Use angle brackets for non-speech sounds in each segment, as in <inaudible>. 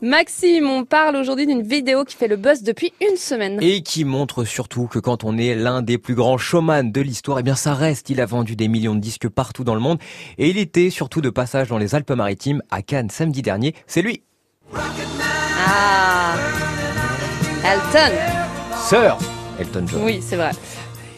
Maxime, on parle aujourd'hui d'une vidéo qui fait le buzz depuis une semaine. Et qui montre surtout que quand on est l'un des plus grands showman de l'histoire, eh bien ça reste. Il a vendu des millions de disques partout dans le monde. Et il était surtout de passage dans les Alpes-Maritimes, à Cannes samedi dernier. C'est lui. Ah Elton Sir Elton John. Oui, c'est vrai.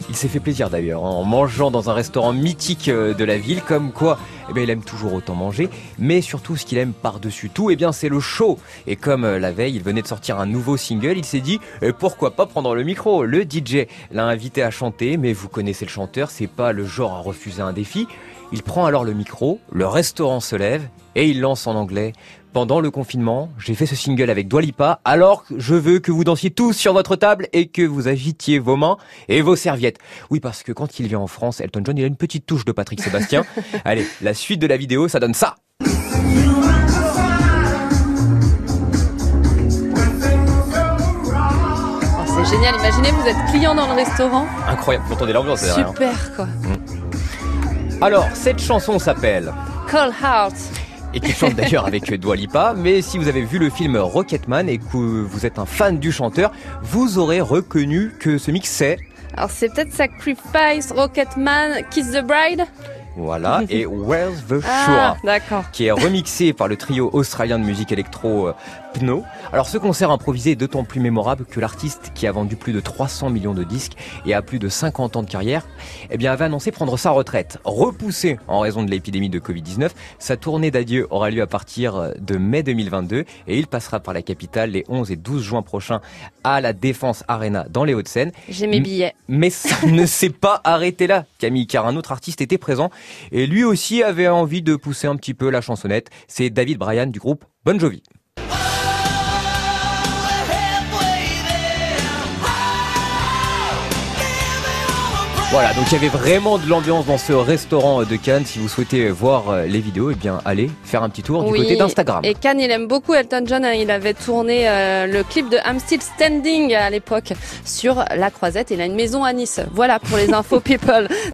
Il s'est fait plaisir d'ailleurs, hein, en mangeant dans un restaurant mythique euh, de la ville, comme quoi eh bien, il aime toujours autant manger, mais surtout ce qu'il aime par-dessus tout, eh bien, c'est le show. Et comme euh, la veille, il venait de sortir un nouveau single, il s'est dit eh, pourquoi pas prendre le micro? Le DJ l'a invité à chanter, mais vous connaissez le chanteur, c'est pas le genre à refuser un défi. Il prend alors le micro, le restaurant se lève et il lance en anglais. Pendant le confinement, j'ai fait ce single avec Dwalipa, alors je veux que vous dansiez tous sur votre table et que vous agitiez vos mains et vos serviettes. Oui, parce que quand il vient en France, Elton John, il a une petite touche de Patrick Sébastien. <laughs> Allez, la suite de la vidéo, ça donne ça. Oh, c'est génial, imaginez, vous êtes client dans le restaurant. Incroyable, vous entendez l'ambiance derrière. hein. Super quoi. Alors, cette chanson s'appelle Cold Heart. et qui chante d'ailleurs avec <laughs> Dua Lipa. Mais si vous avez vu le film Rocketman et que vous êtes un fan du chanteur, vous aurez reconnu que ce mix c'est Alors c'est peut-être Sacrifice, Rocketman, Kiss the Bride? Voilà et <laughs> Where's the Shore. Ah, qui est remixé par le trio australien de musique électro euh, Pno. Alors ce concert improvisé est d'autant plus mémorable que l'artiste qui a vendu plus de 300 millions de disques et a plus de 50 ans de carrière, eh bien avait annoncé prendre sa retraite. Repoussée en raison de l'épidémie de Covid-19, sa tournée d'adieu aura lieu à partir de mai 2022 et il passera par la capitale les 11 et 12 juin prochains à la Défense Arena dans les Hauts-de-Seine. J'ai mes billets. Mais ça ne s'est pas arrêté là, Camille, car un autre artiste était présent et lui aussi avait envie de pousser un petit peu la chansonnette. C'est David Bryan du groupe Bon Jovi. Voilà, donc il y avait vraiment de l'ambiance dans ce restaurant de Cannes. Si vous souhaitez voir euh, les vidéos, eh bien allez faire un petit tour du Oui, côté d'Instagram. Et Cannes, il aime beaucoup Elton John. hein. Il avait tourné euh, le clip de I'm Still Standing à l'époque sur la Croisette. Il a une maison à Nice. Voilà pour les <laughs> infos people.